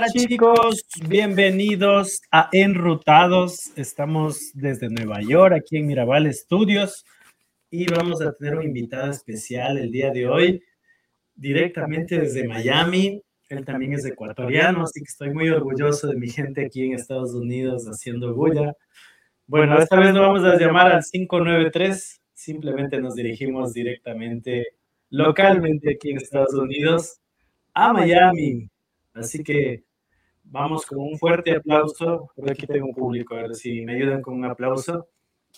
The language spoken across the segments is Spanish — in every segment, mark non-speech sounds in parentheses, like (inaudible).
Hola, chicos, bienvenidos a Enrutados. Estamos desde Nueva York, aquí en Mirabal Studios, y vamos a tener un invitado especial el día de hoy, directamente desde Miami. Él también es ecuatoriano, así que estoy muy orgulloso de mi gente aquí en Estados Unidos haciendo bulla. Bueno, esta vez no vamos a llamar al 593, simplemente nos dirigimos directamente localmente aquí en Estados Unidos a Miami. Así que vamos con un fuerte aplauso. Por aquí tengo un público, a ver si me ayudan con un aplauso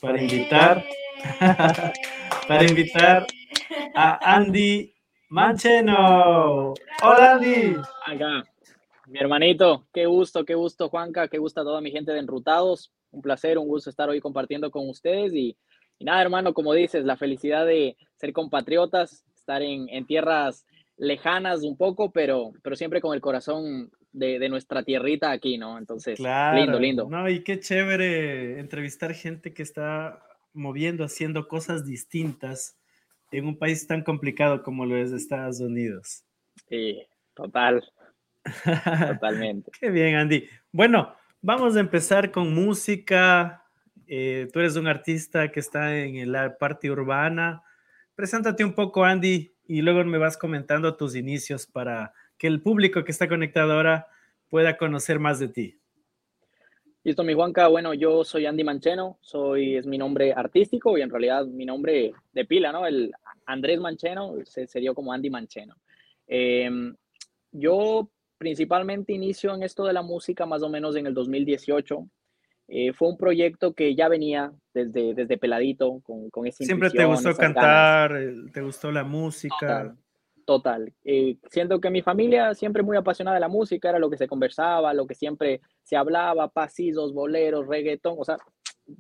para invitar, (laughs) para invitar a Andy Mancheno. Hola Andy. Acá, mi hermanito, qué gusto, qué gusto Juanca, qué gusto a toda mi gente de Enrutados. Un placer, un gusto estar hoy compartiendo con ustedes y, nada, hermano, como dices, la felicidad de ser compatriotas, estar en, en tierras lejanas un poco, pero, pero siempre con el corazón de, nuestra tierrita aquí, ¿no? Entonces, lindo, lindo. No, y qué chévere entrevistar gente que está moviendo, haciendo cosas distintas en un país tan complicado como lo es Estados Unidos. Sí, total. Totalmente. (laughs) qué bien, Andy. Bueno, vamos a empezar con música. Eh, tú eres un artista que está en la parte urbana. Preséntate un poco, Andy, y luego me vas comentando tus inicios para que el público que está conectado ahora pueda conocer más de ti. Listo, mi Juanca. Bueno, yo soy Andy Mancheno, soy, es mi nombre artístico y en realidad mi nombre de pila, ¿no? El Andrés Mancheno se, dio como Andy Mancheno. Em, yo principalmente inicio en esto de la música más o menos en el 2018. Eh, fue un proyecto que ya venía desde, desde peladito, con, con esa Siempre te gustó cantar, eh, te gustó la música. Total. Eh, siento que mi familia siempre muy apasionada de la música, era lo que se conversaba, lo que siempre se hablaba, pasillos, boleros, reggaetón, o sea,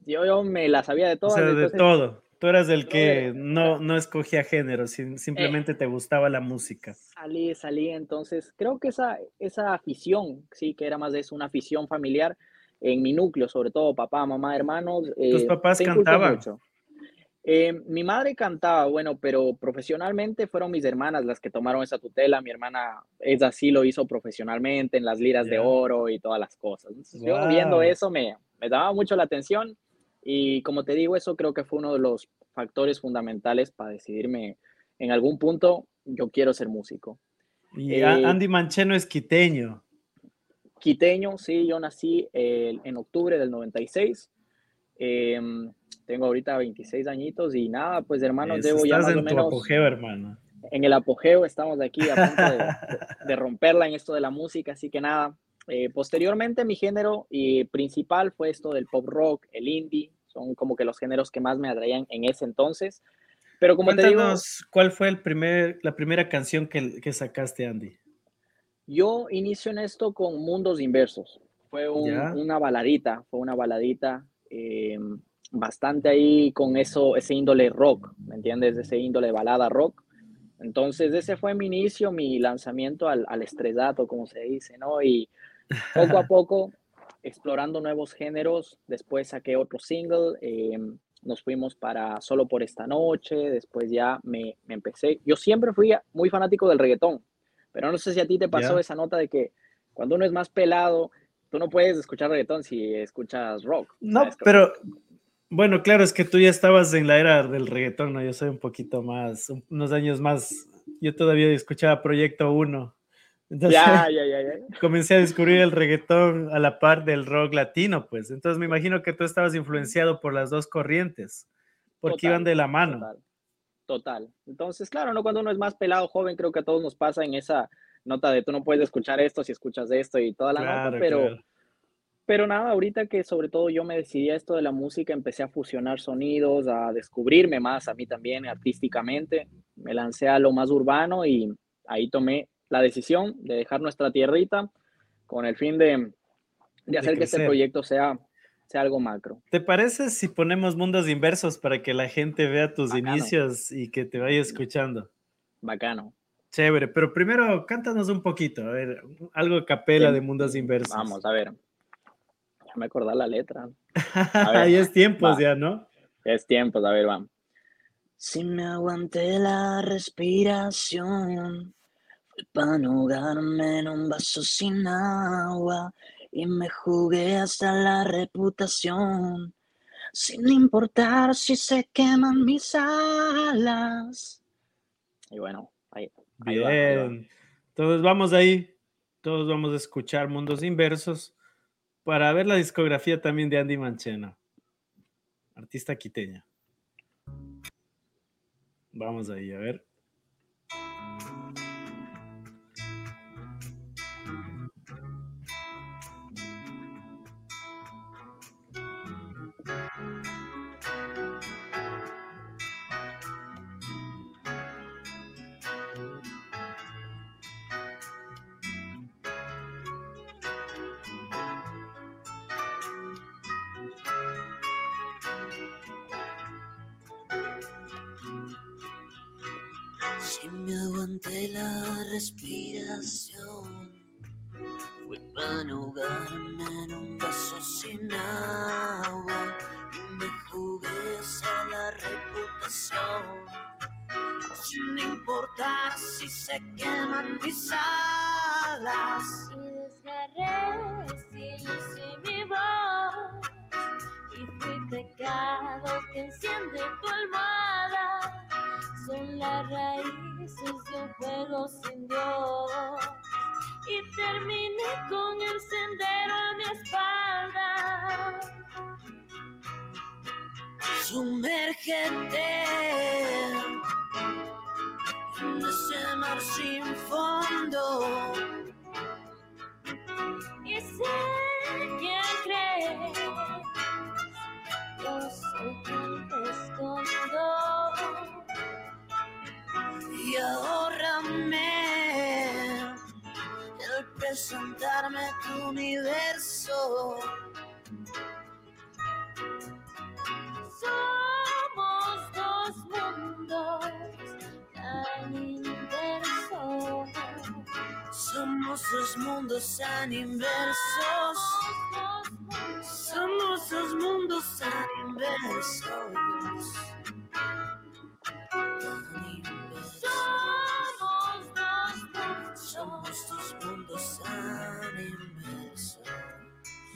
yo, yo me la sabía de todo. O sea, de todo. Tú eras el que no, no escogía género, simplemente te gustaba la música. Salí, salí, entonces creo que esa, esa afición, sí, que era más de eso, una afición familiar, en mi núcleo, sobre todo papá, mamá, hermanos. ¿Tus eh, papás cantaban? Eh, mi madre cantaba, bueno, pero profesionalmente fueron mis hermanas las que tomaron esa tutela. Mi hermana es así, lo hizo profesionalmente en las liras de oro y todas las cosas. Yo viendo eso me, me daba mucho la atención y como te digo, eso creo que fue uno de los factores fundamentales para decidirme en algún punto, yo quiero ser músico. Y eh, Andy Mancheno es quiteño. Quiteño, sí, yo nací en octubre del 96. Em, tengo ahorita 26 añitos y nada, pues hermanos, debo ya más en o apogeo, hermano. En el apogeo estamos aquí a punto (laughs) de, romperla en esto de la música, así que nada. Eh, posteriormente mi género y principal fue esto del pop rock, el indie, son como que los géneros que más me atraían en ese entonces. Pero como te digo, ¿cuál fue el primer, la primera canción que, que sacaste, Andy? Yo inicio en esto con Mundos Inversos. Fue una baladita, fue una baladita eh, bastante ahí con eso, ese índole rock, ¿me entiendes? Ese índole balada rock. Entonces ese fue mi inicio, mi lanzamiento al, al estrellato, como se dice, ¿no? Y poco a (laughs) poco, explorando nuevos géneros, después saqué otro single, eh, nos fuimos para Solo por esta noche, después ya me, me empecé. Yo siempre fui muy fanático del reggaetón, pero no sé si a ti te pasó esa nota de que cuando uno es más pelado, tú no puedes escuchar reggaetón si escuchas rock. No, pero bueno, claro, es que tú ya estabas en la era del reggaetón, ¿no? Yo soy un poquito más, unos años más, yo todavía escuchaba Proyecto 1. Entonces, ya, (laughs) ya, ya, ya. comencé a descubrir el reggaetón a la par del rock latino, pues. Entonces me imagino que tú estabas influenciado por las dos corrientes, porque iban de la mano. Total. Total. Entonces, claro, ¿no? Cuando uno es más pelado, joven, creo que a todos nos pasa en esa nota de tú no puedes escuchar esto si escuchas esto y toda la nota, pero, pero nada, ahorita que sobre todo yo me decidí a esto de la música, empecé a fusionar sonidos, a descubrirme más a mí también artísticamente, me lancé a lo más urbano y ahí tomé la decisión de dejar nuestra tierrita con el fin de, de hacer que este proyecto sea algo macro. ¿Te parece si ponemos mundos inversos para que la gente vea tus inicios y que te vaya escuchando? Bacano. Chévere, pero primero cántanos un poquito, a ver, algo capela de mundos inversos. Vamos, a ver. Ya me acordé la letra. (laughs) Ahí es tiempo ya, ¿no? Es tiempo, a ver, vamos. Si me aguanté la respiración, para no en un vaso sin agua y me jugué hasta la reputación, sin importar si se queman mis alas. Y bueno, ahí. Bien. Entonces vamos ahí, todos vamos a escuchar Mundos Inversos para ver la discografía también de Andy Manchena, artista quiteña. Vamos ahí, a ver. Aguanté la respiración, fue para ahogarme en un vaso sin agua y me jugué a la reputación. Sin importar si se queman mis alas. Y desgarré si mi voz y fui pecado que enciende tu almohada son raíces de un juego sin Dios. Y terminé con el sendero a mi espalda. Sumérgete en ese mar sin fondo. Y sé quién cree, yo soy te escondo y ahórrame el presentarme tu universo. Somos dos mundos tan inversos. Somos dos mundos tan inversos. Somos dos mundos tan inversos.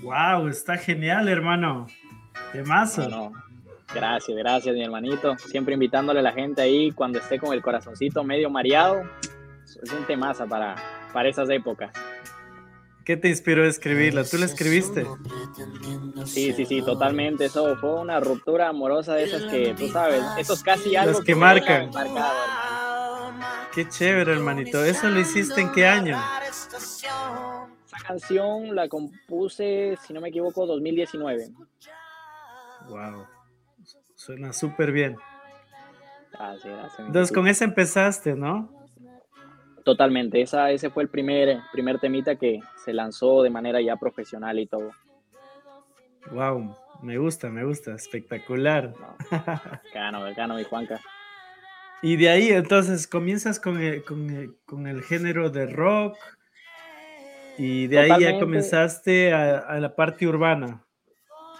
Wow, está genial, hermano. Temazo. No, Gracias, gracias, mi hermanito. Siempre invitándole a la gente ahí cuando esté con el corazoncito medio mareado. Es un temazo para, para esas épocas. ¿Qué te inspiró a escribirla? ¿Tú la escribiste? Sí, sí, sí, totalmente. Eso fue una ruptura amorosa de esas que, tú sabes, esos casi algo Los que, marcan. Qué chévere, hermanito. ¿Eso lo hiciste en qué año? Esa canción la compuse, si no me equivoco, 2019. Wow. Suena súper bien. Gracias, gracias. Entonces, con esa empezaste, ¿no? Totalmente. Esa, ese fue el primer, primer temita que se lanzó de manera ya profesional y todo. Wow, me gusta, me gusta. Espectacular. Gano, gano, mi Juanca. Y de ahí entonces comienzas con el, con el, género de rock y de ahí ya comenzaste a, la parte urbana.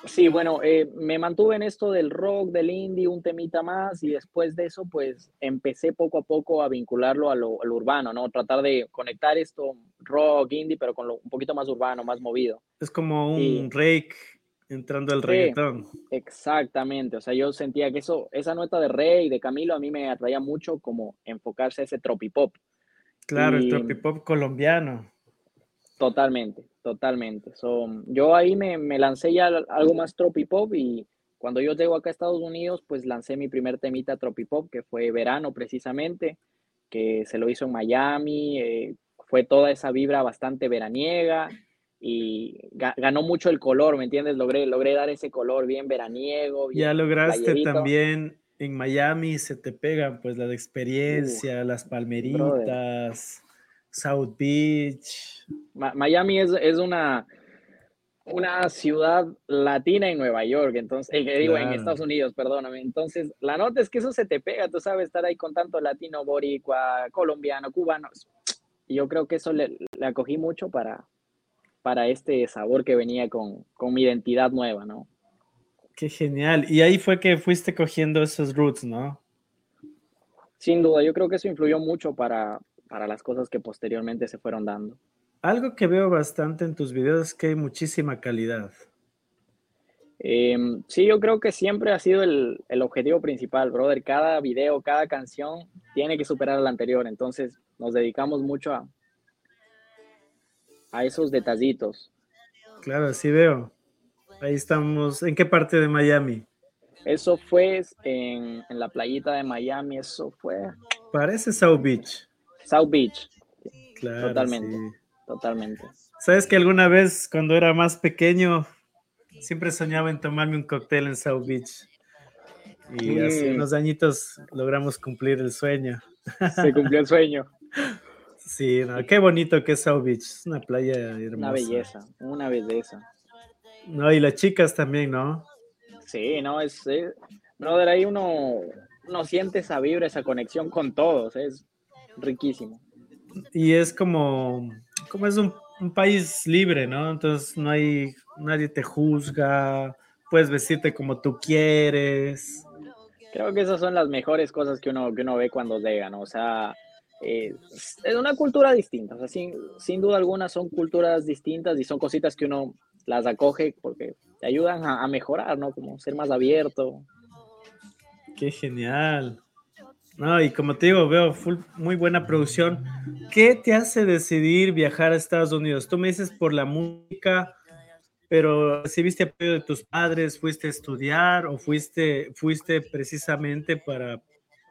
Sí, bueno, eh, me mantuve en esto del rock, del indie, un temita más y después de eso pues empecé poco a poco a vincularlo a lo, urbano, ¿no? Tratar de conectar esto rock, indie, pero con lo un poquito más urbano, más movido. Es como un rake entrando el reggaetón. Exactamente, o sea, yo sentía que eso, esa nota de Rey y de Camilo a mí me atraía mucho como enfocarse a ese tropipop. Claro, el tropipop colombiano. Totalmente, totalmente. yo ahí me, me, lancé ya algo más tropipop y cuando yo llego acá a Estados Unidos, pues lancé mi primer temita tropipop, que fue verano precisamente, que se lo hizo en Miami, eh, fue toda esa vibra bastante veraniega y ganó mucho el color, ¿me entiendes? Logré, logré dar ese color bien veraniego. ya lograste también en Miami, se te pegan pues la de experiencia, las palmeritas, South Beach. Miami es, es, una, una ciudad latina en Nueva York, entonces, eh, digo, en Estados Unidos, perdóname. Entonces, la nota es que eso se te pega, tú sabes, estar ahí con tanto latino, boricua, colombiano, cubano. Yo creo que eso le, le acogí mucho para, para este sabor que venía con, mi identidad nueva, ¿no? Qué genial. Y ahí fue que fuiste cogiendo esos roots, ¿no? Sin duda, yo creo que eso influyó mucho para, para las cosas que posteriormente se fueron dando. Algo que veo bastante en tus videos es que hay muchísima calidad. Em, sí, yo creo que siempre ha sido el, el, objetivo principal, brother. Cada video, cada canción tiene que superar al anterior. Entonces nos dedicamos mucho a, a esos detallitos. Claro, sí veo. Ahí estamos. ¿En qué parte de Miami? Eso fue en, en la playita de Miami, eso fue. Parece South Beach. South Beach. Claro. Totalmente. Sí. Totalmente. ¿Sabes que alguna vez cuando era más pequeño siempre soñaba en tomarme un cóctel en South Beach? Y hace unos añitos logramos cumplir el sueño. Se cumplió el sueño. (laughs) Sí, no, qué bonito que es South Beach. Es una playa hermosa. Una belleza, una belleza. No, y las chicas también, ¿no? Sí, no, es, es brother, ahí uno, uno siente esa vibra, esa conexión con todos, es riquísimo. Y es como, como es un, un país libre, ¿no? Entonces no hay, nadie te juzga, puedes vestirte como tú quieres. Creo que esas son las mejores cosas que uno, que uno ve cuando llega, ¿no? O sea, eh, es una cultura distinta, o sin, duda alguna son culturas distintas y son cositas que uno las acoge porque te ayudan a, a mejorar, ¿no? Como ser más abierto. Qué genial. No, y como te digo, veo full, muy buena producción. ¿Qué te hace decidir viajar a Estados Unidos? Tú me dices por la música, pero ¿recibiste apoyo de tus padres? ¿Fuiste a estudiar o fuiste, fuiste precisamente para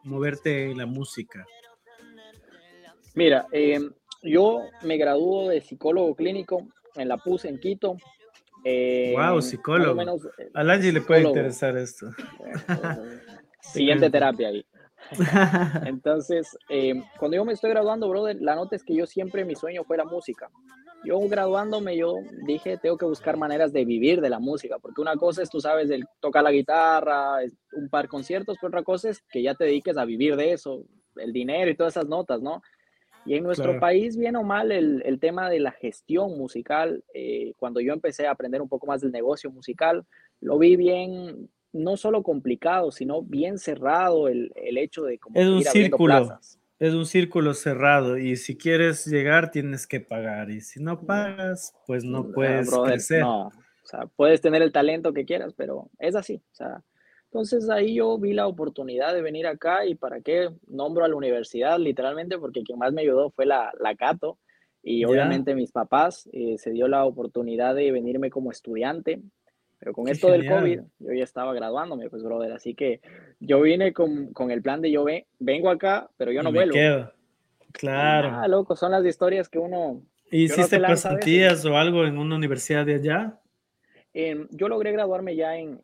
moverte en la música? Mira, eh, yo me graduó de psicólogo clínico en la PUS en Quito. Eh, wow, psicólogo. Menos, eh, Al Angie le puede interesar esto. (laughs) Siguiente terapia ahí. (laughs) Entonces, eh, cuando yo me estoy graduando, brother, la nota es que yo siempre mi sueño fue la música. Yo graduándome, yo dije, tengo que buscar maneras de vivir de la música, porque una cosa es, tú sabes, el tocar la guitarra, un par de conciertos, pero otra cosa es que ya te dediques a vivir de eso, el dinero y todas esas notas, ¿no? Y en nuestro claro. país, bien o mal, el, el, tema de la gestión musical, eh, cuando yo empecé a aprender un poco más del negocio musical, lo vi bien, no solo complicado, sino bien cerrado el, el hecho de como es un ir círculo, plazas. es un círculo cerrado y si quieres llegar tienes que pagar y si no pagas, pues no puedes brother, crecer. No, o sea, puedes tener el talento que quieras, pero es así, o sea, entonces ahí yo vi la oportunidad de venir acá y para qué nombro a la universidad literalmente porque quien más me ayudó fue la, la Cato y Ya. obviamente mis papás eh, se dio la oportunidad de venirme como estudiante, pero con Qué esto del. COVID yo ya estaba graduándome, pues brother, así que yo vine con, con el plan de yo ve, vengo acá, pero yo no me vuelvo. quedo. Claro. Ah, loco, son las historias que uno... ¿Y yo no hiciste veces. pasantías o algo en una universidad de allá? Eh, yo logré graduarme ya en,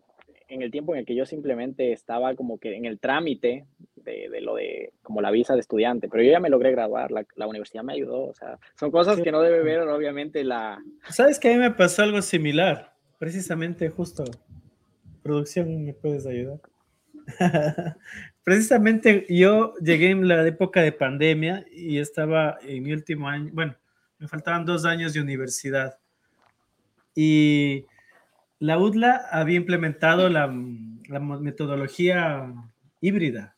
en el tiempo en el que yo simplemente estaba como que en el trámite de, de lo de como la visa de estudiante, pero yo ya me logré graduar, la, la universidad me ayudó, o sea, son cosas Qué que no debe ver obviamente la... ¿Sabes que a mí me pasó algo similar? Precisamente, justo. Producción, ¿me puedes ayudar? (laughs) Precisamente yo llegué en la época de pandemia y estaba en mi último año, bueno, me faltaban dos años de universidad. Y la UDLA había implementado la, la metodología híbrida.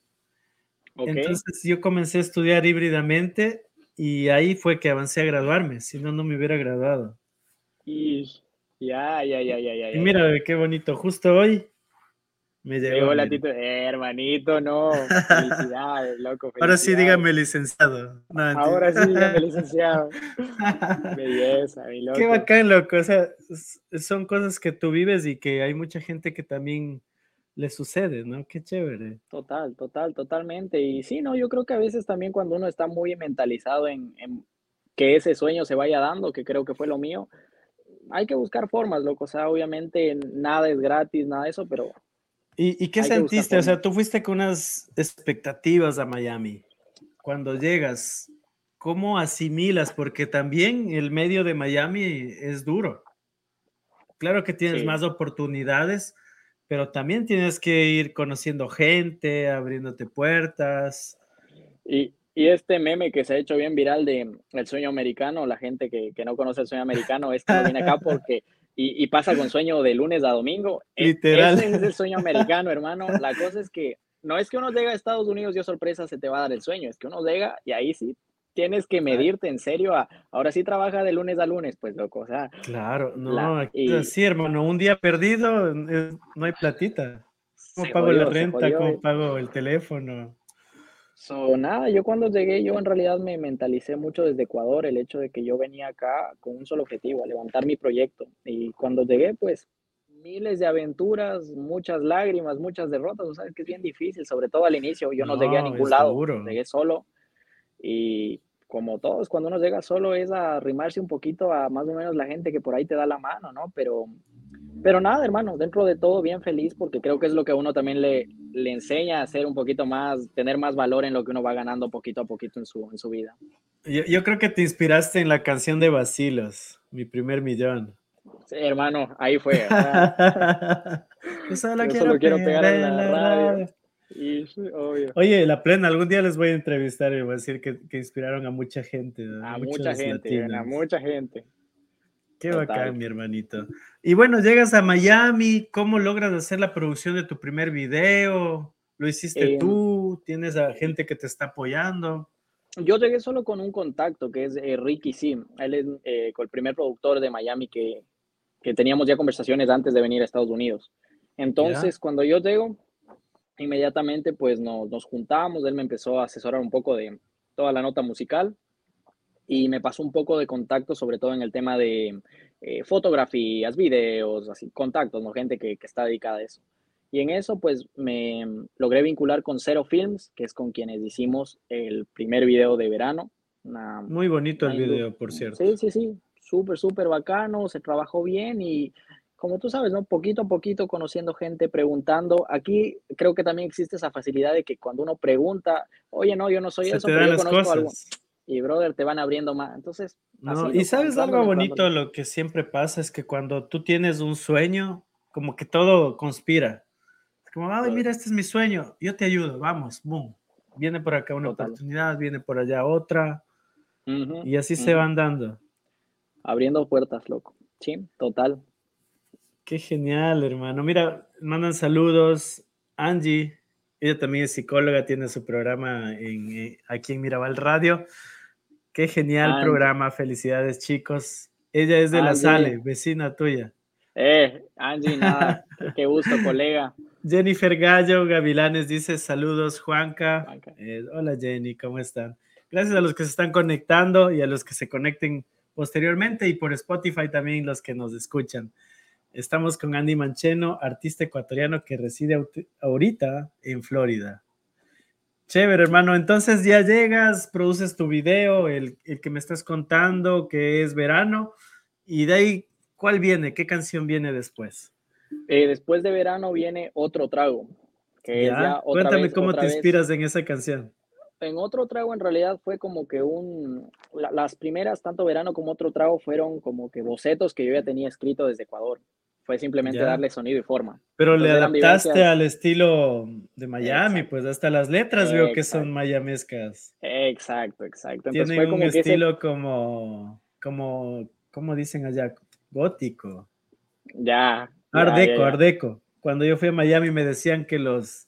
Ok, Entonces yo comencé a estudiar híbridamente y ahí fue que avancé a graduarme, si no, no me hubiera graduado. y ya, ya, ya, ya, ya. Y mira, qué bonito, justo hoy me llegó. La tito- eh, hermanito, no, (laughs) felicidades, loco. Ahora sí, felicidades. dígame licenciado. No, Ahora sí, dígame, licenciado. (laughs) Belleza, mi loco. Qué bacán, loco. O sea, son cosas que tú vives y que hay mucha gente que también le sucede, ¿no? Qué chévere. Total, total, totalmente. Y sí, no, yo creo que a veces también cuando uno está muy mentalizado en, en que ese sueño se vaya dando, que creo que fue lo mío, hay que buscar formas, loco. O sea, obviamente nada es gratis, nada de eso, pero ¿Y, y qué Hay sentiste? O sea, tú fuiste con unas expectativas a Miami. Cuando llegas, ¿cómo asimilas? Porque también el medio de Miami es duro. Claro que tienes Sí. más oportunidades, pero también tienes que ir conociendo gente, abriéndote puertas. Y, y este meme que se ha hecho bien viral de el sueño americano, la gente que, que no conoce el sueño americano, es que no viene acá (laughs) porque, y, y pasa con sueño de lunes a domingo. E- Literal. Ese es el sueño americano, hermano. La cosa es que no es que uno llega a Estados Unidos y oh, sorpresa se te va a dar el sueño, es que uno llega y ahí sí tienes que medirte en serio. ahora sí trabaja de lunes a lunes, pues loco. O sea, claro, no, sí, hermano, un día perdido no hay platita. ¿Cómo pago la renta? ¿Cómo pago el teléfono? So, nada, yo cuando llegué, yo en realidad me mentalicé mucho desde Ecuador, el hecho de que yo venía acá con un solo objetivo, a levantar mi proyecto. Y cuando llegué, pues miles de aventuras, muchas lágrimas, muchas derrotas, o sabes que es bien difícil, sobre todo al inicio, yo no, llegué a ningún lado, llegué solo y como todos, cuando uno llega solo es a arrimarse un poquito a más o menos la gente que por ahí te da la mano, ¿no? Pero, pero nada, hermano, dentro de todo bien feliz porque creo que es lo que a uno también le, le enseña a ser un poquito más, tener más valor en lo que uno va ganando poquito a poquito en su, en su vida. Yo, yo creo que te inspiraste en la canción de Basilos, Mi primer millón. Sí, hermano, ahí fue. (laughs) yo solo, quiero, pegar en la, radio. Oye, la plena, algún día les voy a entrevistar y voy a decir que, que inspiraron a mucha gente. A, mucha gente, a mucha gente. Qué bacán, mi hermanito. Y bueno, llegas a Miami, ¿cómo logras hacer la producción de tu primer video? ¿Lo hiciste em, tú? ¿Tienes a gente que te está apoyando? Yo llegué solo con un contacto que es eh, Ricky Sim. Él es eh, el primer productor de Miami que, que, teníamos ya conversaciones antes de venir a Estados Unidos. Entonces, cuando yo llego, inmediatamente pues nos, nos juntamos. Él me empezó a asesorar un poco de toda la nota musical y me pasó un poco de contacto, sobre todo en el tema de eh, fotografías, videos, así, contactos, ¿no? gente que, que, está dedicada a eso. Y en eso, pues, me logré vincular con Zero Films, que es con quienes hicimos el primer video de verano. Muy bonito el video, por cierto. Sí, sí, sí, súper, súper bacano, se trabajó bien y como tú sabes, ¿no? Poquito a poquito conociendo gente, preguntando. Aquí creo que también existe esa facilidad de que cuando uno pregunta, oye, no, yo no soy eso, pero yo conozco algo y brother, te van abriendo más. Entonces, no, y sabes algo bonito, lo que siempre pasa es que cuando tú tienes un sueño, como que todo conspira. Como, ay, mira, este es mi sueño, yo te ayudo, vamos, boom. Viene por acá una oportunidad, viene por allá otra, y así se van dando. Abriendo puertas, loco. Sí, total. Qué genial, hermano. Mira, mandan saludos. Angie, ella también es psicóloga, tiene su programa en, eh, aquí en Mirabal Radio. Qué genial programa, felicidades chicos. Ella es de la Sale, vecina tuya. Eh, Angie, nada, (laughs) qué gusto, colega. Jennifer Gallo Gavilanes dice saludos, Juanca. Eh, hola Jenny, ¿cómo están? Gracias a los que se están conectando y a los que se conecten posteriormente y por Spotify también los que nos escuchan. Estamos con Andy Mancheno, artista ecuatoriano que reside ahorita en Florida. Chévere, hermano. Entonces ya llegas, produces tu video, el, que me estás contando, que es verano, y de ahí, ¿cuál viene? ¿Qué canción viene después? Eh, después de verano viene otro trago. Que Cuéntame cómo te inspiras en esa canción. En otro trago en realidad fue como que un, las primeras, tanto verano como otro trago, fueron como que bocetos que yo ya tenía escrito desde Ecuador fue simplemente darle sonido y forma. Pero le adaptaste al estilo de Miami, pues hasta las letras veo que son mayamescas. Exacto, exacto. Tiene un estilo como, como, ¿cómo dicen allá? Gótico. Ya. Ardeco, Ardeco. Cuando yo fui a Miami me decían que los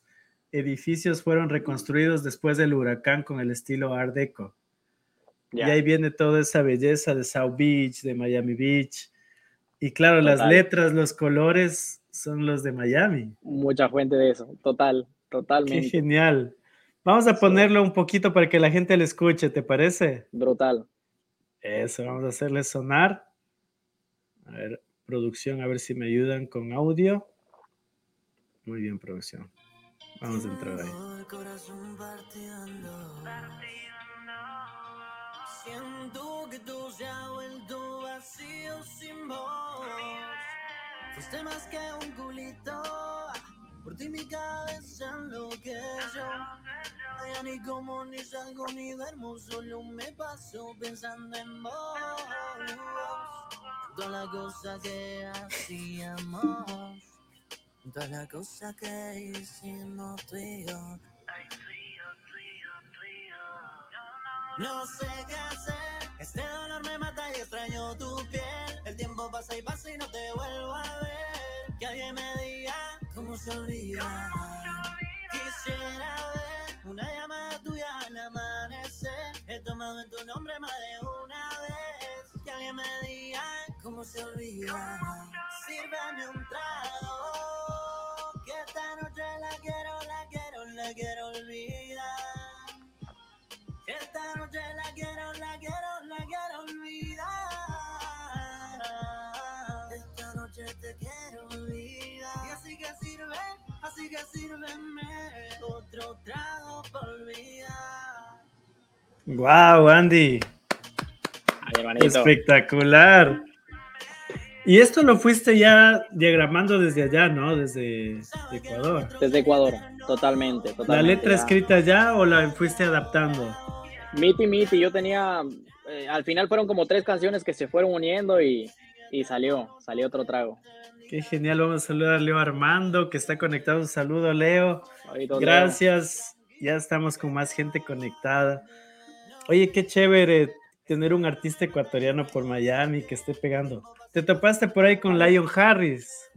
edificios fueron reconstruidos después del huracán con el estilo Ardeco. Y ahí viene toda esa belleza de South Beach, de Miami Beach y claro, las letras, los colores son los de Miami. Mucha fuente de eso, total, totalmente. Qué genial. Vamos a ponerlo un poquito para que la gente le escuche, ¿te parece? Brutal. Eso, vamos a hacerle sonar. A ver, producción, a ver si me ayudan con audio. Muy bien, producción. Vamos a entrar ahí. Siento que todo se ha vuelto vacío sin voz. Fuiste más que un culito. Por ti mi cabeza enloqueció. Ya ni como ni salgo ni duermo, solo me paso pensando en vos. Todas las cosas que hacíamos, todas las cosas que hicimos tú y yo. No sé qué hacer, este dolor me mata y extraño tu piel. El tiempo pasa y pasa y no te vuelvo a ver. Que alguien me diga cómo se olvida. Quisiera ver una llamada tuya al amanecer. He tomado en tu nombre más de una vez. Que alguien me diga cómo se olvida. Sírveme un trago. Que esta noche la quiero, la quiero, la quiero sírveme otro trago por olvidar. Wow, Andy. Ay. Espectacular. Y esto lo fuiste ya diagramando desde allá, ¿no? Desde Ecuador. Desde Ecuador, totalmente. ¿La letra ya. escrita ya o la fuiste adaptando? Miti Miti, yo tenía, eh, al final fueron como tres canciones que se fueron uniendo y, y salió, salió otro trago. Qué genial. Vamos a saludar a Leo Armando, que está conectado. Un saludo, Leo. Gracias. Ya estamos con más gente conectada. Oye, qué chévere tener un artista ecuatoriano por Miami que esté pegando. ¿Te topaste por ahí con Lion Harris?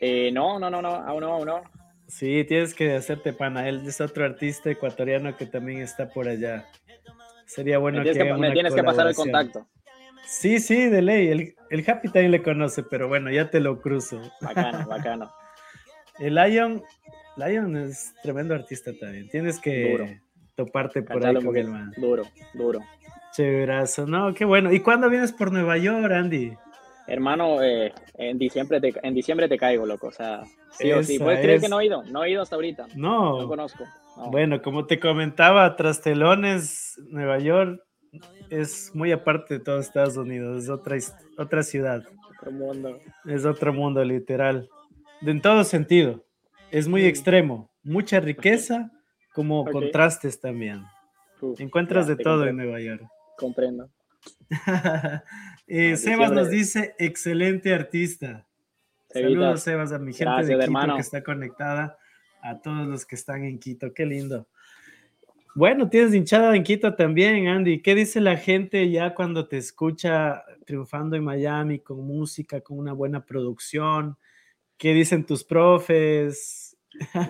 Eh, no, no, no, no, aún no, aún no. Sí, tienes que hacerte pana. Él es otro artista ecuatoriano que también está por allá. Sería bueno me que que, me tienes que pasar el contacto. Sí, sí, de ley. El, el Happy también le conoce, pero bueno, ya te lo cruzo. Bacano, (laughs) bacano. El Lion, Lion es tremendo artista también. Tienes que Duro. toparte por ahí Cachalo un con el man. Duro, duro. Chéverazo. No, qué bueno. ¿Y cuándo vienes por Nueva York, Andy? Hermano, eh, en, diciembre te, en diciembre te caigo, loco. O sea, sí o sí. ¿Puedes creer que no he ido? No he ido hasta ahorita. No No. conozco. no. Bueno, como te comentaba, Trastelones, Nueva York, es muy aparte de todo Estados Unidos. Es otra, otra ciudad. Otro mundo. Es otro mundo, literal. De en todo sentido. Es muy extremo. Mucha riqueza, como contrastes también. Uf, Encuentras ya, de todo en Nueva York. Comprendo. (laughs) Eh, Sebas nos dice, excelente artista. Saludos, Sebas, a mi gente Gracias, de Quito hermano. que está conectada, a todos los que están en Quito. Qué lindo. Bueno, tienes hinchada en Quito también, Andy. ¿Qué dice la gente ya cuando te escucha triunfando en Miami con música, con una buena producción? ¿Qué dicen tus profes?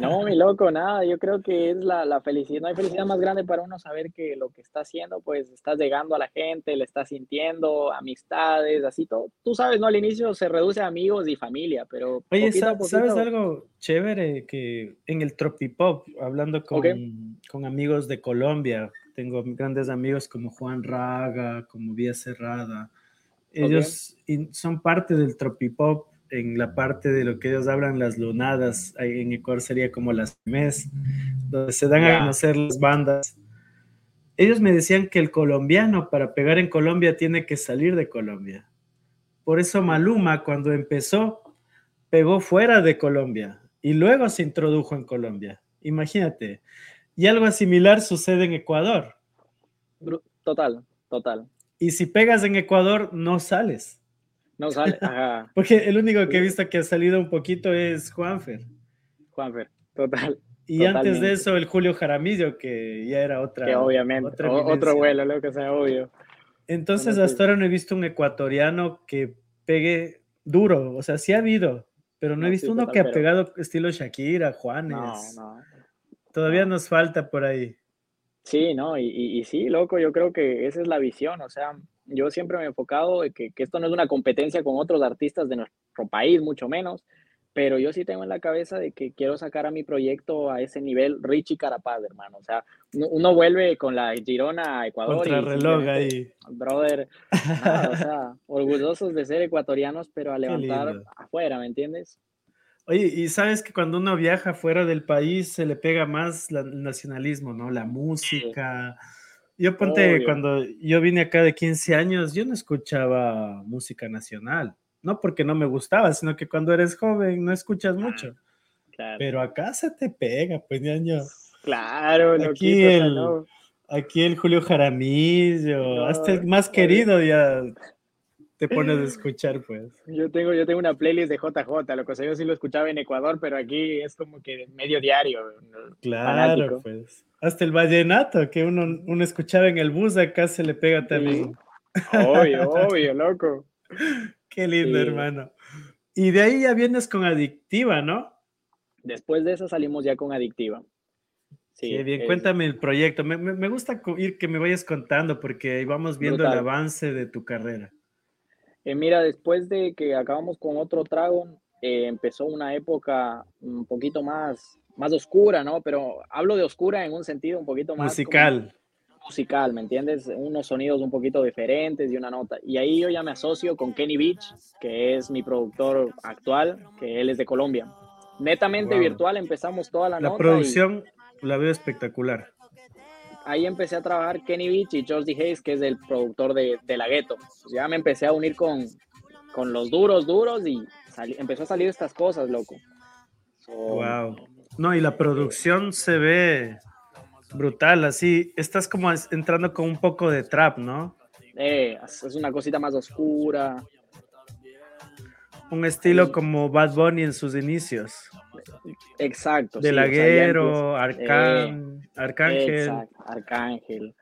No, mi loco, nada, yo creo que es la, la felicidad, no hay felicidad más grande para uno saber que lo que está haciendo, pues estás llegando a la gente, le estás sintiendo, amistades, así todo. Tú sabes, ¿no? Al inicio se reduce a amigos y familia, pero Oye, poquito sa- ¿sabes poquito- algo chévere? Que en el Tropipop, hablando con, Ok. con amigos de Colombia, tengo grandes amigos como Juan Raga, como Vía Cerrada. Ellos in- son parte del Tropipop en la parte de lo que ellos hablan, las lunadas. En Ecuador sería como las mes, donde se dan a conocer las bandas. Ellos me decían que el colombiano para pegar en Colombia tiene que salir de Colombia. Por eso Maluma cuando empezó pegó fuera de Colombia y luego se introdujo en Colombia. Imagínate. Y algo similar sucede en Ecuador. Total, total. Y si pegas en Ecuador, no sales. No sale, (laughs) ajá, Porque el único que he visto que ha salido un poquito es Juanfer. Juanfer, total. Y antes de eso, el Julio Jaramillo, que ya era otra. Que obviamente, otra o- otro vuelo, lo que sea obvio. Entonces, Bueno, hasta ahora no he visto un ecuatoriano que pegue duro. O sea, sí ha habido, pero no, he visto sí, uno total, que ha pegado estilo Shakira, Juanes. No, no. Todavía no. nos falta por ahí. Sí, no, y, y, y sí, loco, yo creo que esa es la visión, o sea, yo siempre me he enfocado en que, que esto no es una competencia con otros artistas de nuestro país, mucho menos, pero yo sí tengo en la cabeza de que quiero sacar a mi proyecto a ese nivel Richie Carapaz, hermano, o sea, uno, vuelve con la Girona a Ecuador y Contrarreloj simplemente, ahí. brother, nada, o sea, (laughs) orgullosos de ser ecuatorianos, pero a levantar afuera, ¿me entiendes? Oye, y sabes que cuando uno viaja fuera del país se le pega más la- el nacionalismo, ¿no? La música. Yo ponte, Obvio. cuando yo vine acá de 15 años, yo no escuchaba música nacional. No porque no me gustaba, sino que cuando eres joven no escuchas mucho. Claro, Pero acá se te pega, pues, ñaño. claro, Aquí loquito, el- no. Aquí el Julio Jaramillo, hasta el No, más querido ya te pones a (laughs) escuchar, pues. Yo tengo, yo tengo una playlist de JJ, lo que sea, yo sí lo escuchaba en Ecuador, pero aquí es como que medio diario. ¿no? Claro, Fanático. pues. Hasta el vallenato que uno, uno escuchaba en el bus, acá se le pega también. Obvio, obvio, loco. (laughs) Qué lindo, Sí. hermano. Y de ahí ya vienes con adictiva, ¿no? Después de eso salimos ya con Adictiva. Sí, Qué bien, es cuéntame el proyecto. Me, me- me gusta ir que me vayas contando porque vamos viendo el avance de tu carrera. Eh, mira, después de que acabamos con otro trago, eh, empezó una época un poquito más, más oscura, ¿no? Pero hablo de oscura en un sentido un poquito más como Musical. musical, ¿me entiendes? Unos sonidos un poquito diferentes y una nota. Y ahí yo ya me asocio con Kenny Beach, que es mi productor actual, que él es de Colombia. Netamente Wow. virtual empezamos toda la, La nota y producción la veo espectacular. ahí empecé a trabajar Kenny Beach y George D. Hayes, que es el productor de, de La Ghetto. Pues ya me empecé a unir con, con los duros, duros y sali- empezó a salir estas cosas, loco. So, Wow. No, y la producción se ve brutal, así. Estás como entrando con un poco de trap, ¿no? eh, es una cosita más oscura. Un estilo como Bad Bunny en sus inicios. Exacto. De sí, o sea, ya Laguero, Arcán, Arcángel. Exacto, Arcángel.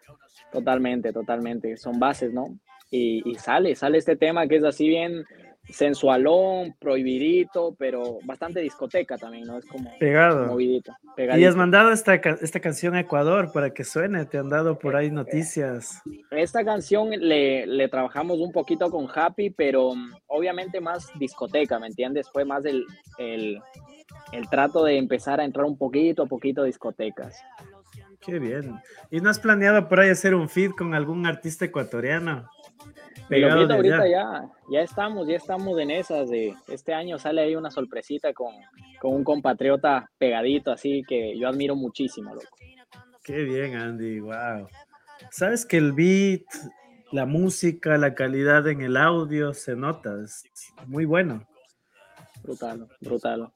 Totalmente, totalmente. Son bases, ¿no? Y, y sale, sale este tema que es así bien sensualón, prohibidito, pero bastante discoteca también, ¿no? Es como Pegado. movidito, Y has mandado esta, esta canción a Ecuador para que suene, te han dado por ahí noticias. Esta canción le, le trabajamos un poquito con Happy, pero mm, obviamente más discoteca, ¿me entiendes? Fue más el, el, el trato de empezar a entrar un poquito a poquito a discotecas. Qué bien. ¿Y no has planeado por ahí hacer un feed con algún artista ecuatoriano? Pero ahorita, ya, ya estamos, ya estamos en esas de este año sale ahí una sorpresita con, con un compatriota pegadito, así que yo admiro muchísimo, loco. Qué bien, Andy, wow. Sabes que el beat, la música, la calidad en el audio se nota, es muy bueno. Brutal, brutal.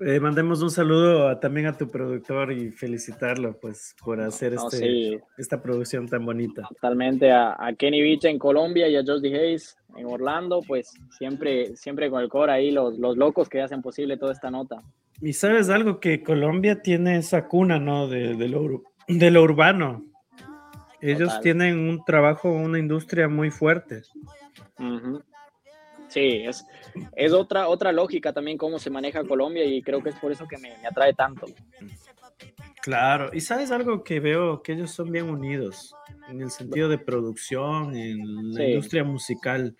Eh, mandemos un saludo a- también a tu productor y felicitarlo pues por hacer No, este, sí, esta producción tan bonita. totalmente a, a Kenny Beach en Colombia y a Josh D. Hayes en Orlando, pues siempre, siempre con el core ahí, los, los locos que hacen posible toda esta nota. Y sabes algo que Colombia tiene esa cuna, ¿no? De, de lo, de lo urbano. Ellos Total. tienen un trabajo, una industria muy fuerte. Ujú. Sí, es, es otra, otra lógica también cómo se maneja Colombia y creo que es por eso que me, me atrae tanto. Claro, y sabes algo que veo, que ellos son bien unidos en el sentido de producción, en la Sí. industria musical.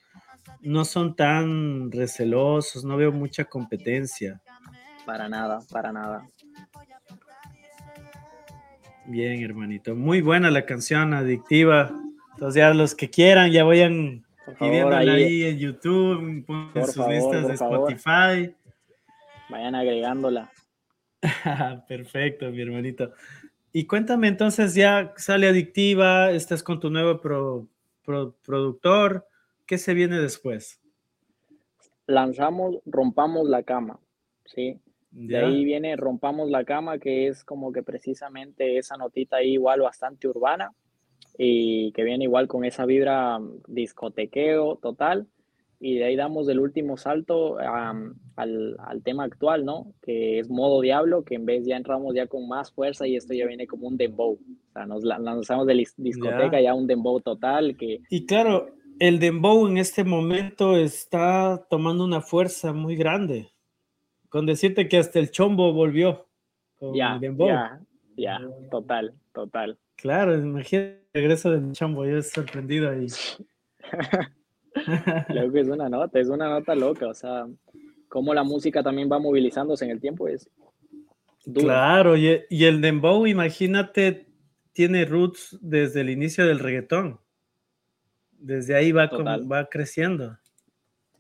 No son tan recelosos, no veo mucha competencia. Para nada, para nada. Bien, hermanito. Muy buena la canción, adictiva. Entonces ya los que quieran ya vayan Por favor, ahí, ahí en YouTube, ponen Por sus favor, listas de favor. Spotify. vayan agregándola. (laughs) Perfecto, mi hermanito. Y cuéntame entonces, ya sale adictiva, estás con tu nuevo pro- pro- productor, ¿qué se viene después? Lanzamos Rompamos la Cama, ¿sí? De ahí viene Rompamos la Cama, que es como que precisamente esa notita ahí igual bastante urbana y que viene igual con esa vibra mm, discotequeo total. Y de ahí damos el último salto am, al, al tema actual, ¿no? Que es modo diablo, que en vez ya entramos ya con más fuerza y esto ya viene como un dembow. O sea, nos la- lanzamos de discoteca ya un dembow total que Y claro, el dembow en este momento está tomando una fuerza muy grande. Con decirte que hasta el chombo volvió con ya, el dembow. ya, ya, total, total. Claro, imagínate regreso del chombo, yo estoy sorprendido ahí. (laughs) Creo que es una nota, es una nota loca, o sea, cómo la música también va movilizándose en el tiempo es duro. Claro, y, y el dembow, imagínate, tiene roots desde el inicio del reggaetón. Desde ahí va, como- Total. va creciendo.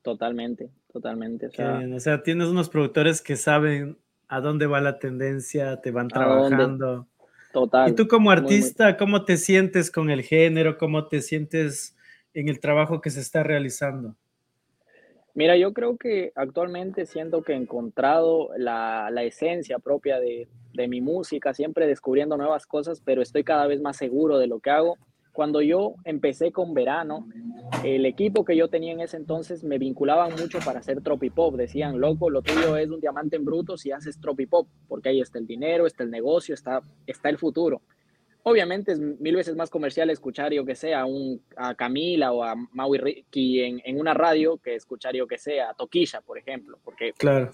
Totalmente, totalmente. O sea, bien, O sea, tienes unos productores que saben a dónde va la tendencia, te van dónde. Total. Y tú como muy, muy- artista, ¿cómo te sientes con el género? ¿Cómo te sientes en el trabajo que se está realizando? Mira, yo creo que actualmente siento que he encontrado la, la esencia propia de, de mi música, siempre descubriendo nuevas cosas, pero estoy cada vez más seguro de lo que hago. Cuando yo empecé con Verano, el equipo que yo tenía en ese entonces me vinculaban mucho para hacer tropipop. Decían, loco, lo tuyo es un diamante en bruto si haces tropipop, porque ahí está el dinero, está el negocio, está, está el futuro. Obviamente es mil veces más comercial escuchar, yo que sé, a, un, a Camila o a Maui Ricky en, en una radio que escuchar, yo que sé, a Toquilla, por ejemplo, porque Claro.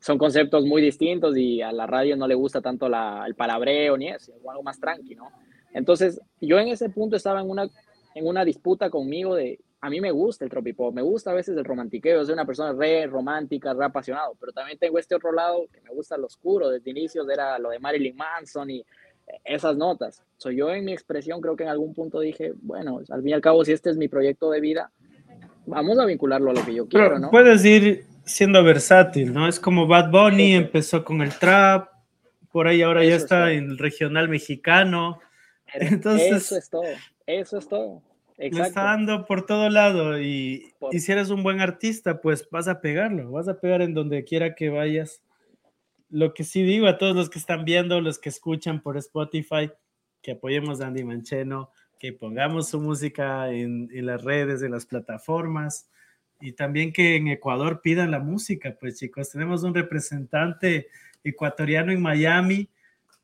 son conceptos muy distintos y a la radio no le gusta tanto la, el palabreo ni eso, algo más tranquilo. ¿no? Entonces, yo en ese punto estaba en una, en una disputa conmigo de, a mí me gusta el tropipop, me gusta a veces el romantiqueo, soy una persona re romántica, re apasionado, pero también tengo este otro lado que me gusta lo oscuro, desde inicios era lo de Marilyn Manson y esas notas. Soy yo en mi expresión creo que en algún punto dije, bueno, al fin y al cabo, si este es mi proyecto de vida, vamos a vincularlo a lo que yo quiero, ¿no? Puedes ir siendo versátil, ¿no? Es como Bad Bunny, empezó con el trap, por ahí ahora ya está en el regional mexicano. (laughs) Entonces, eso es todo, eso es todo. Exacto. está dando por todo lado y, y, si eres un buen artista, pues vas a pegarlo, vas a pegar en donde quiera que vayas. Lo que sí digo a todos los que están viendo, los que escuchan por Spotify, que apoyemos a Andy Mancheno, que pongamos su música en, en las redes, en las plataformas y también que en Ecuador pidan la música, pues chicos, tenemos un representante ecuatoriano en Miami,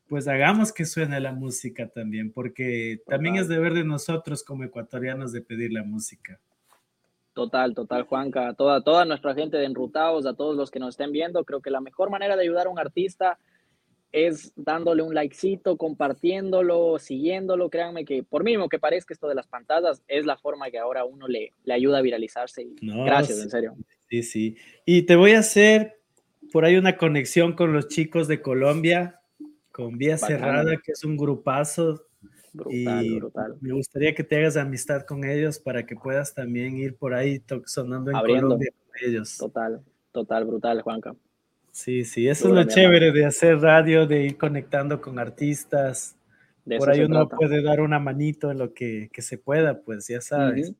pues hagamos que suene la música también, porque también es deber de nosotros como ecuatorianos de pedir la música. Total, total, Juanca. Toda, toda nuestra gente de Enrutados, a todos los que nos estén viendo, creo que la mejor manera de ayudar a un artista es dándole un likecito, compartiéndolo, siguiéndolo. Créanme que por mínimo que parezca esto de las pantallas, es la forma que ahora uno le, le ayuda a viralizarse. gracias, en serio. Sí, sí. Y te voy a hacer por ahí una conexión con los chicos de Colombia, con Vía Cerrada, que es un grupazo. Brutal, y brutal. Me gustaría que te hagas amistad con ellos para que puedas también ir por ahí sonando en Colombia con ellos. Total, total, brutal, Juanca. Sí, sí, eso es lo chévere de hacer radio, de ir conectando con artistas. Por ahí uno puede dar una manito en lo que, que se pueda, pues ya sabes.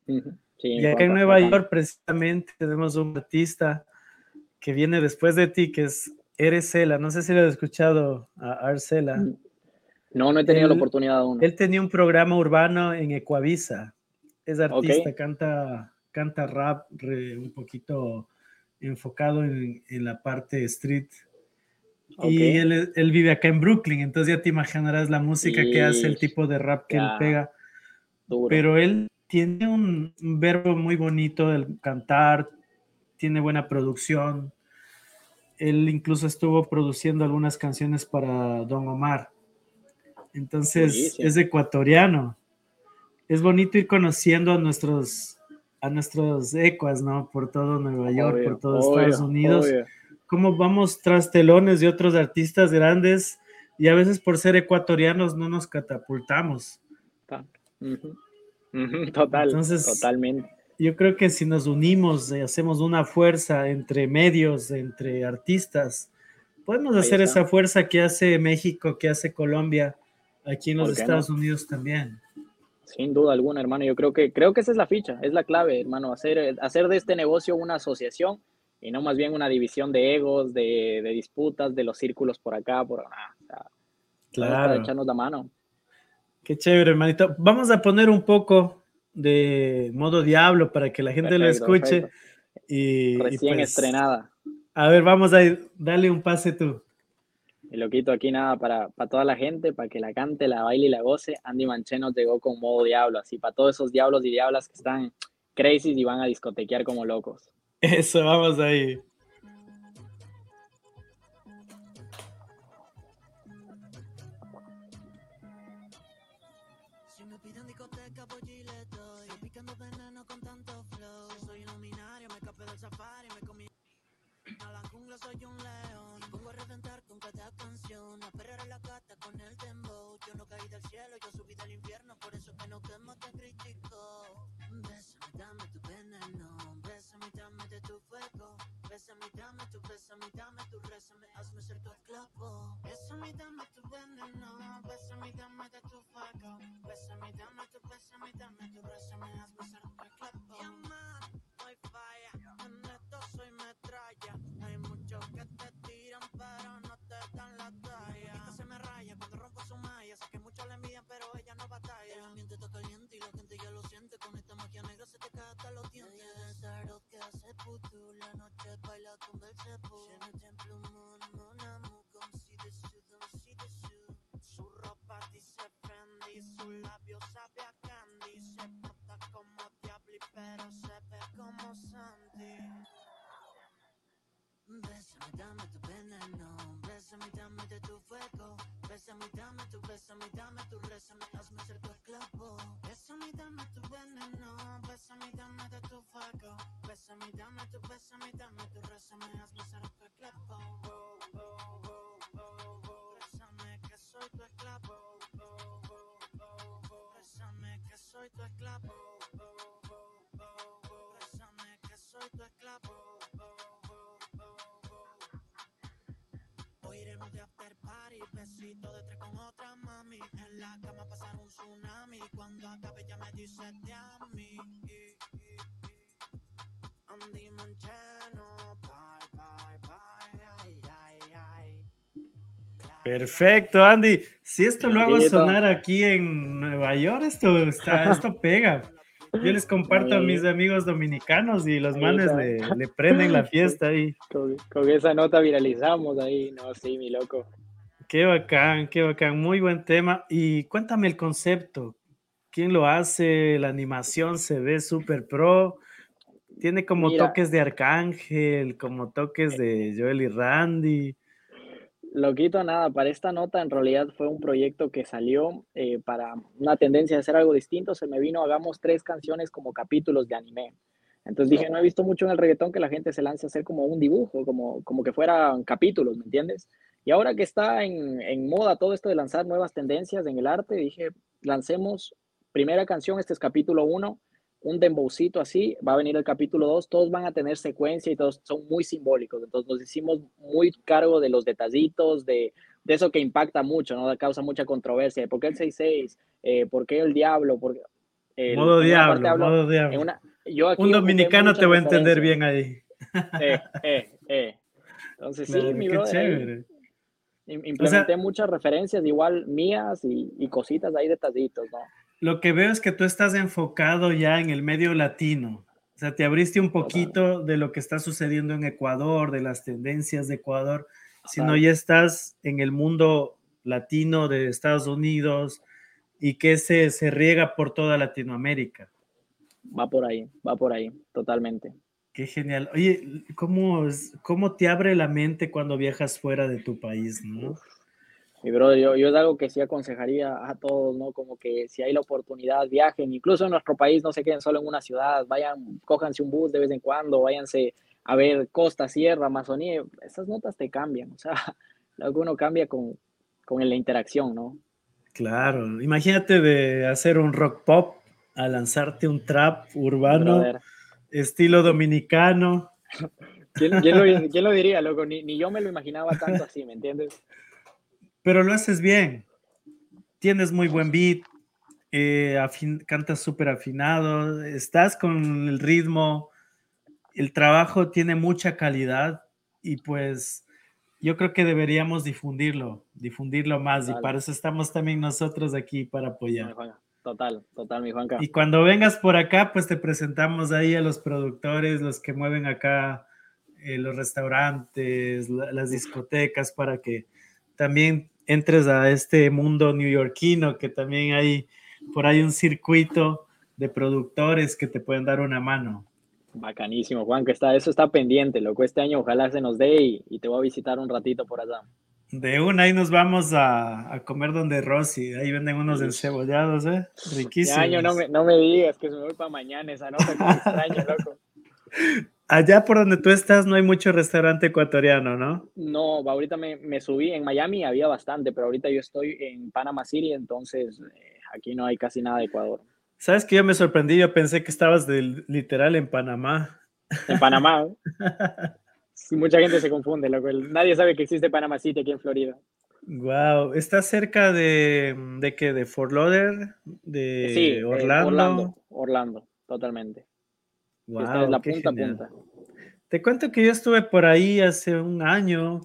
y acá en Nueva York precisamente tenemos un artista que viene después de ti, que es Eresela. No sé si lo has escuchado a Arcela. Mm. No, no he tenido la oportunidad aún. Él tenía un programa urbano en Ecuavisa. Es artista, canta, canta rap un poquito enfocado en, en la parte street. Y él, él, vive acá en Brooklyn, entonces ya te imaginarás la música que hace, el tipo de rap que él pega. Pero él tiene un, verbo muy bonito, el cantar, tiene buena producción. Él incluso estuvo produciendo algunas canciones para Don Omar. Entonces es ecuatoriano. Es bonito ir conociendo a nuestros a nuestros ecuas, ¿no? Por todo Nueva York, por todo Estados Unidos. Cómo vamos tras telones de otros artistas grandes y a veces por ser ecuatorianos no nos catapultamos. Total, Entonces, totalmente. Yo creo que si nos unimos y hacemos una fuerza entre medios, entre artistas, podemos hacer esa fuerza que hace México, que hace Colombia, aquí en los Estados Unidos también. Sin duda alguna, hermano. Yo creo que, creo que esa es la ficha, es la clave, hermano. Hacer, hacer de este negocio una asociación y no más bien una división de egos, de, disputas, de los círculos por acá, por acá. claro. echarnos la mano. Qué chévere, hermanito. Vamos a poner un poco de modo diablo para que la gente lo escuche. Y, Recién pues, estrenada. A ver, vamos a ir, dale un pase tú. Y lo quito aquí nada para, para toda la gente, para que la cante, la baile y la goce. Andy Mancheno llegó con modo diablo, así para todos esos diablos y diablas que están crazy y van a discotequear como locos. (laughs) Eso, vamos ahí. Soy un león. Pongo a reventar con cada canción. A perrear a la gata con el dembow. Yo no caí del cielo, yo subí del infierno. Por eso que no quemo te critico. Bésame, dame tu veneno. Bésame, dame de tu fuego. Bésame, dame tu, bésame, dame tu, me Hazme ser tu esclavo. Bésame, dame tu veneno. Bésame, dame de tu dame tu veneno. Bésame y dame de tu fuego. Bésame y dame tu, bésame y dame tu, rézame, hazme ser tu esclavo. Bésame y dame tu veneno. Bésame y dame de tu fuego. Bésame y dame tu, bésame y dame tu, rézame, hazme ser tu esclavo. Oh, oh, oh, oh, oh. Bésame que soy tu esclavo. Oh, oh, oh, oh. Bésame que soy tu esclavo. Oh, oh, oh, oh. Bésame que soy tu esclavo. Besito de tres con otra mami. En la cama pasar un tsunami. Cuando acabe ya me dice te a mí. Andy Mancheno, bye, bye, bye, ay, ay, ay. Perfecto, Andy. Si esto lo hago sonar aquí en Nueva York, esto, está, esto pega. Yo les comparto a mis amigos dominicanos y los manes le, le prenden la fiesta ahí. (laughs) Con, con esa nota viralizamos ahí, no, sí, mi loco. Qué bacán, qué bacán. Muy buen tema. Y cuéntame el concepto. ¿Quién lo hace? La animación se ve súper pro. Tiene como Mira. toques de Arcángel, como toques de Joel y Randy. Loquito, nada, para esta nota en realidad fue un proyecto que salió eh, para una tendencia de hacer algo distinto. Se me vino, hagamos tres canciones como capítulos de anime. Entonces dije, no he visto mucho en el reggaetón que la gente se lance a hacer como un dibujo, como, como que fueran capítulos, ¿me entiendes? Y ahora que está en, en moda todo esto de lanzar nuevas tendencias en el arte, dije, lancemos primera canción, este es capítulo uno, un dembowcito así, va a venir el capítulo 2, todos van a tener secuencia y todos son muy simbólicos, entonces nos hicimos muy cargo de los detallitos, de, de eso que impacta mucho, ¿no? Causa mucha controversia, ¿por qué el 6-6? Eh, ¿Por qué el diablo? ¿Por qué- el- modo diablo, hablo- modo diablo. una- yo aquí Un dominicano te va a entender bien ahí. Eh, eh, eh. Entonces sí, mi qué brother, implementé muchas referencias igual mías y, y cositas ahí detallitos, ¿no? Lo que veo es que tú estás enfocado ya en el medio latino. O sea, te abriste un poquito de lo que está sucediendo en Ecuador, de las tendencias de Ecuador, sino ya estás en el mundo latino de Estados Unidos y que se, se riega por toda Latinoamérica. Va por ahí, va por ahí, totalmente. Qué genial. Oye, ¿cómo, ¿cómo te abre la mente cuando viajas fuera de tu país, no? Mi brother, yo, yo es algo que sí aconsejaría a todos, ¿no? Como que si hay la oportunidad, viajen, incluso en nuestro país, no se queden solo en una ciudad, vayan, cójanse un bus de vez en cuando, váyanse a ver costa, sierra, Amazonía, esas notas te cambian, o sea, (laughs) lo que uno cambia con, con la interacción, ¿no? Claro, imagínate de hacer un rock pop a lanzarte un trap urbano, Brother. Estilo dominicano. ¿Quién, quién lo, quién lo diría, loco? Ni, ni yo me lo imaginaba tanto así, ¿me entiendes? pero lo haces bien. Tienes muy buen beat, eh, afin- cantas súper afinado, estás con el ritmo, el trabajo tiene mucha calidad y pues yo creo que deberíamos difundirlo, difundirlo más y para eso estamos también nosotros aquí para apoyar. Total, total, mi Juanca. Y cuando vengas por acá, pues te presentamos ahí a los productores, los que mueven acá eh, los restaurantes, la- las discotecas, para que también entres a este mundo neoyorquino, que también hay por ahí un circuito de productores que te pueden dar una mano. Bacanísimo, Juan, que está, eso está pendiente, loco. Este año ojalá se nos dé y, y te voy a visitar un ratito por allá. De una, ahí nos vamos a, a comer donde Rosy, ahí venden unos encebollados, ¿eh? Riquísimos. año no me, no me digas que se me voy para mañana esa nota, que extraño, loco. (laughs) Allá por donde tú estás no hay mucho restaurante ecuatoriano, ¿no? No, ahorita me, me subí, en Miami había bastante, pero ahorita yo estoy en Panama City, entonces eh, aquí no hay casi nada de Ecuador. Sabes que yo me sorprendí, yo pensé que estabas del- literal en Panamá. En Panamá, ¿eh? (laughs) Mucha gente se confunde, loco. Nadie sabe que existe Panama City aquí en Florida. Wow, ¿estás cerca de, de qué? ¿De Fort Lauderdale? ¿De sí, eh, Orlando? Orlando, Orlando, totalmente. Wow, Esta es la punta genial. punta. Te cuento que yo estuve por ahí hace un año,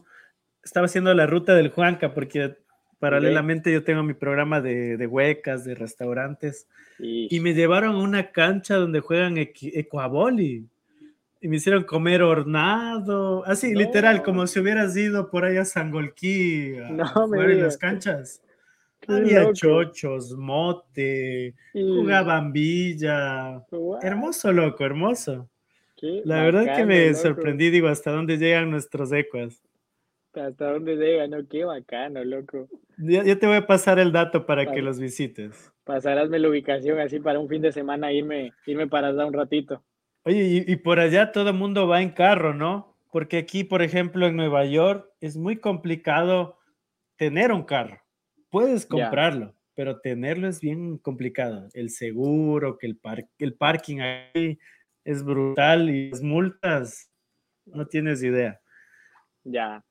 estaba haciendo la ruta del Juanca, porque paralelamente yo tengo mi programa de, de huecas, de restaurantes, Y, y me llevaron a una cancha donde juegan ecuaboli. Y me hicieron comer hornado, así No. literal, como si hubieras ido por ahí a Sangolquí a No jugar en las canchas. Qué Había loco. chochos, mote, y- jugaban villa. Hermoso, loco, hermoso. qué La verdad que me loco. sorprendí, digo, hasta dónde llegan nuestros ecuas. Hasta dónde llega, ¿no? Qué bacano, loco. Yo, te voy a pasar el dato para que Vale. los visites. Pasarásme la ubicación así para un fin de semana irme, irme para allá un ratito. Oye, y, y por allá todo el mundo va en carro, ¿no? Porque aquí, por ejemplo, en Nueva York es muy complicado tener un carro. Puedes comprarlo, pero tenerlo es bien complicado. El seguro, que el, par- el parking ahí es brutal y las multas, no tienes idea. Ya.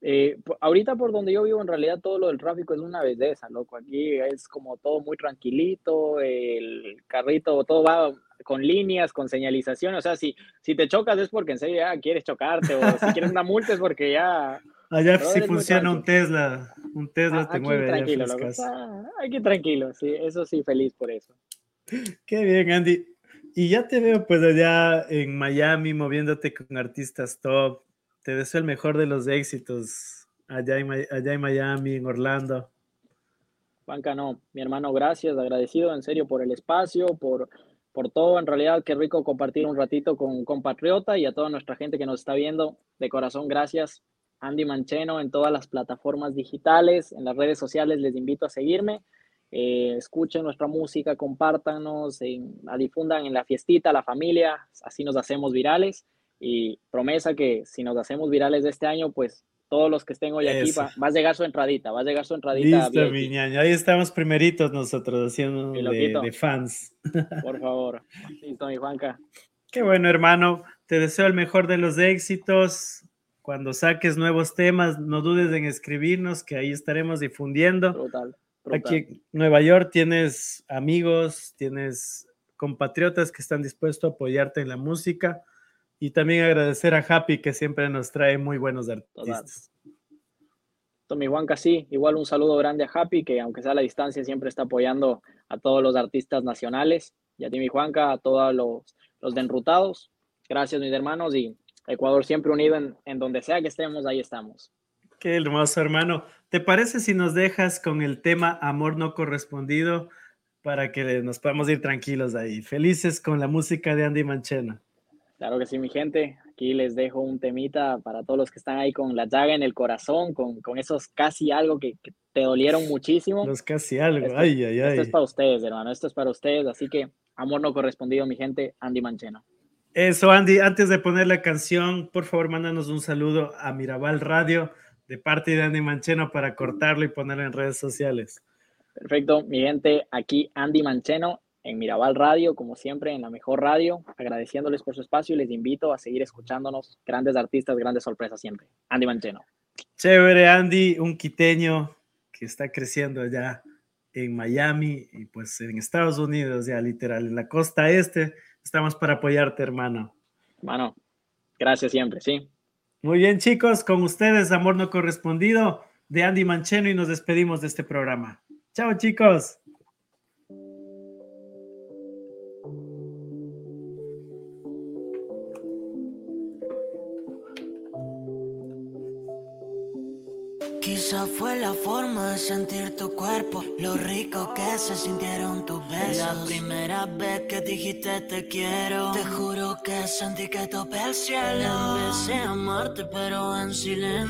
Eh, ahorita por donde yo vivo, en realidad todo lo del tráfico es una belleza, loco. Aquí es como todo muy tranquilito, el carrito, todo va con líneas, con señalización. O sea, si, si te chocas es porque en serio ya quieres chocarte, o si quieres una multa es porque ya. (laughs) Allá si funciona un. Tesla, un Tesla Ah, te aquí mueve allá tranquilo, loco. frescaso. Ah, Aquí tranquilo, sí, eso sí, feliz por eso. Qué bien, Andy. Y ya te veo pues allá en Miami moviéndote con artistas top. Te deseo el mejor de los éxitos allá en, allá en Miami, en Orlando. Juanca, no, mi hermano, gracias, agradecido en serio por el espacio, por, por todo. En realidad, qué rico compartir un ratito con un compatriota y a toda nuestra gente que nos está viendo. De corazón, gracias. Andy Mancheno en todas las plataformas digitales, en las redes sociales, les invito a seguirme. Eh, escuchen nuestra música, compártanos, en- difundan en la fiestita, la familia, así nos hacemos virales. Y promesa que si nos hacemos virales este año, pues todos los que estén hoy aquí, va, va a llegar su entradita, va a llegar su entradita. Listo, mi ñaño. Ahí estamos primeritos nosotros haciendo de fans. (laughs) Por favor. Listo, mi Juanca. Qué bueno, hermano. Te deseo el mejor de los éxitos. Cuando saques nuevos temas, no dudes en escribirnos, que ahí estaremos difundiendo. Brutal. brutal. Aquí en Nueva York tienes amigos, tienes compatriotas que están dispuestos a apoyarte en la música y también agradecer a Happy que siempre nos trae muy buenos artistas. Listo, mi Juanca, sí. Igual un saludo grande a Happy, que aunque sea a la distancia, siempre está apoyando a todos los artistas nacionales. Y a ti, mi Juanca, a todos los, los de Enrutados. Gracias, mis hermanos. Y Ecuador siempre unido en, en donde sea que estemos, ahí estamos. Qué hermoso, hermano. ¿Te parece si nos dejas con el tema Amor no correspondido para que nos podamos ir tranquilos ahí? Felices con la música de Andy Manchena. Claro que sí, mi gente. Aquí les dejo un temita para todos los que están ahí con la llaga en el corazón, con, con esos casi algo que, que te dolieron muchísimo. Los casi algo. Esto- ay, ay, Esto ay. es para ustedes, hermano. Esto es para ustedes. Así que amor no correspondido, mi gente. Andy Mancheno. Eso, Andy, antes de poner la canción, por favor, mándanos un saludo a Mirabal Radio de parte de Andy Mancheno para cortarlo y ponerlo en redes sociales. Perfecto, mi gente. Aquí Andy Mancheno en Mirabal Radio, como siempre, en la mejor radio. Agradeciéndoles por su espacio y les invito a seguir escuchándonos. Grandes artistas, grandes sorpresas siempre. Andy Mancheno. Chévere, Andy, un quiteño que está creciendo allá en Miami y pues en Estados Unidos, ya literal, en la costa este. Estamos para apoyarte, hermano. Hermano, gracias siempre, sí. Muy bien, chicos, con ustedes, Amor No Correspondido de Andy Mancheno y nos despedimos de este programa. Chao, chicos. Forma de sentir tu cuerpo, lo rico que se sintieron tus besos. La primera vez que dijiste te quiero, te juro que sentí que topé el cielo. Empecé a amarte pero en silencio.